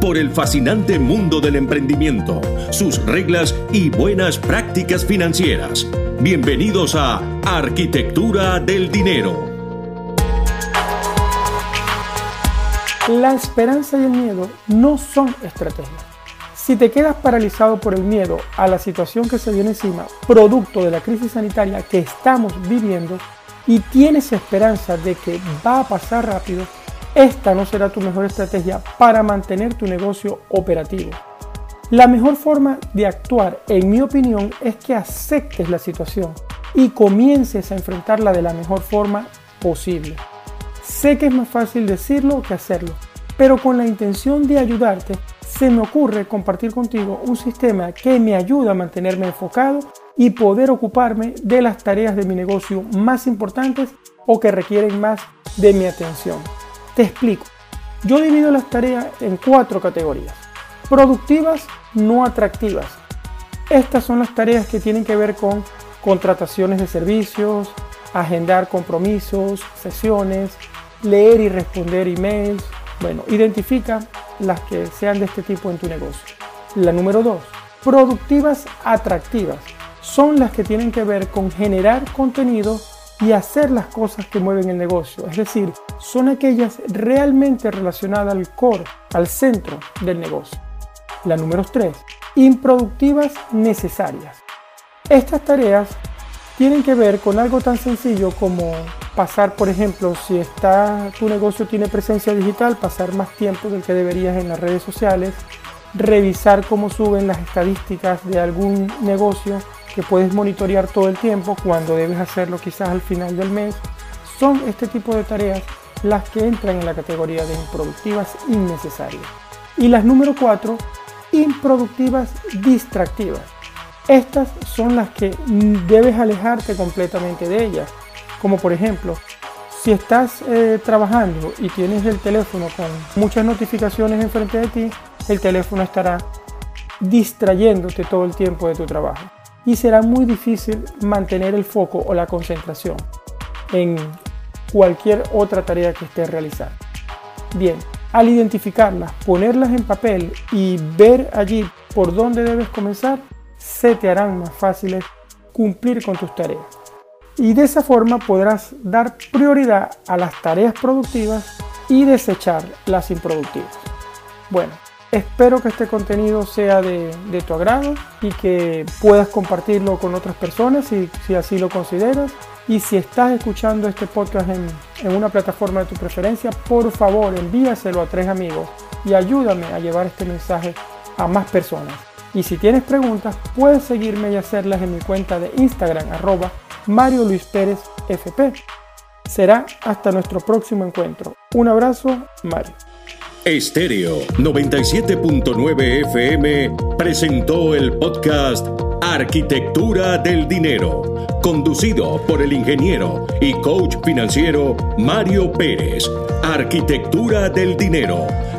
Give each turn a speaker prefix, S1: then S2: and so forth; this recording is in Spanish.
S1: por el fascinante mundo del emprendimiento, sus reglas y buenas prácticas financieras. Bienvenidos a Arquitectura del Dinero.
S2: La esperanza y el miedo no son estrategias. Si te quedas paralizado por el miedo a la situación que se viene encima, producto de la crisis sanitaria que estamos viviendo, y tienes esperanza de que va a pasar rápido, esta no será tu mejor estrategia para mantener tu negocio operativo. La mejor forma de actuar, en mi opinión, es que aceptes la situación y comiences a enfrentarla de la mejor forma posible. Sé que es más fácil decirlo que hacerlo, pero con la intención de ayudarte, se me ocurre compartir contigo un sistema que me ayuda a mantenerme enfocado y poder ocuparme de las tareas de mi negocio más importantes o que requieren más de mi atención. Te explico. Yo divido las tareas en cuatro categorías. Productivas, no atractivas. Estas son las tareas que tienen que ver con contrataciones de servicios, agendar compromisos, sesiones, leer y responder emails. Bueno, identifica las que sean de este tipo en tu negocio. La número dos, productivas atractivas. Son las que tienen que ver con generar contenido y hacer las cosas que mueven el negocio. Es decir, son aquellas realmente relacionadas al core, al centro del negocio. La número 3. Improductivas necesarias. Estas tareas tienen que ver con algo tan sencillo como pasar, por ejemplo, si está, tu negocio tiene presencia digital, pasar más tiempo del que deberías en las redes sociales, revisar cómo suben las estadísticas de algún negocio que puedes monitorear todo el tiempo cuando debes hacerlo quizás al final del mes. Son este tipo de tareas las que entran en la categoría de improductivas innecesarias. Y las número 4, improductivas distractivas. Estas son las que debes alejarte completamente de ellas. Como por ejemplo, si estás eh, trabajando y tienes el teléfono con muchas notificaciones enfrente de ti, el teléfono estará distrayéndote todo el tiempo de tu trabajo. Y será muy difícil mantener el foco o la concentración en cualquier otra tarea que estés realizando. Bien, al identificarlas, ponerlas en papel y ver allí por dónde debes comenzar, se te harán más fáciles cumplir con tus tareas. Y de esa forma podrás dar prioridad a las tareas productivas y desechar las improductivas. Bueno, espero que este contenido sea de, tu agrado y que puedas compartirlo con otras personas si, si así lo consideras. Y si estás escuchando este podcast en, una plataforma de tu preferencia, por favor envíaselo a tres amigos y ayúdame a llevar este mensaje a más personas. Y si tienes preguntas, puedes seguirme y hacerlas en mi cuenta de Instagram, arroba Mario Luis Pérez FP. Será hasta nuestro próximo encuentro. Un abrazo, Mario.
S1: Estéreo 97.9 FM presentó el podcast Arquitectura del Dinero conducido por el ingeniero y coach financiero Mario Pérez. Arquitectura del Dinero.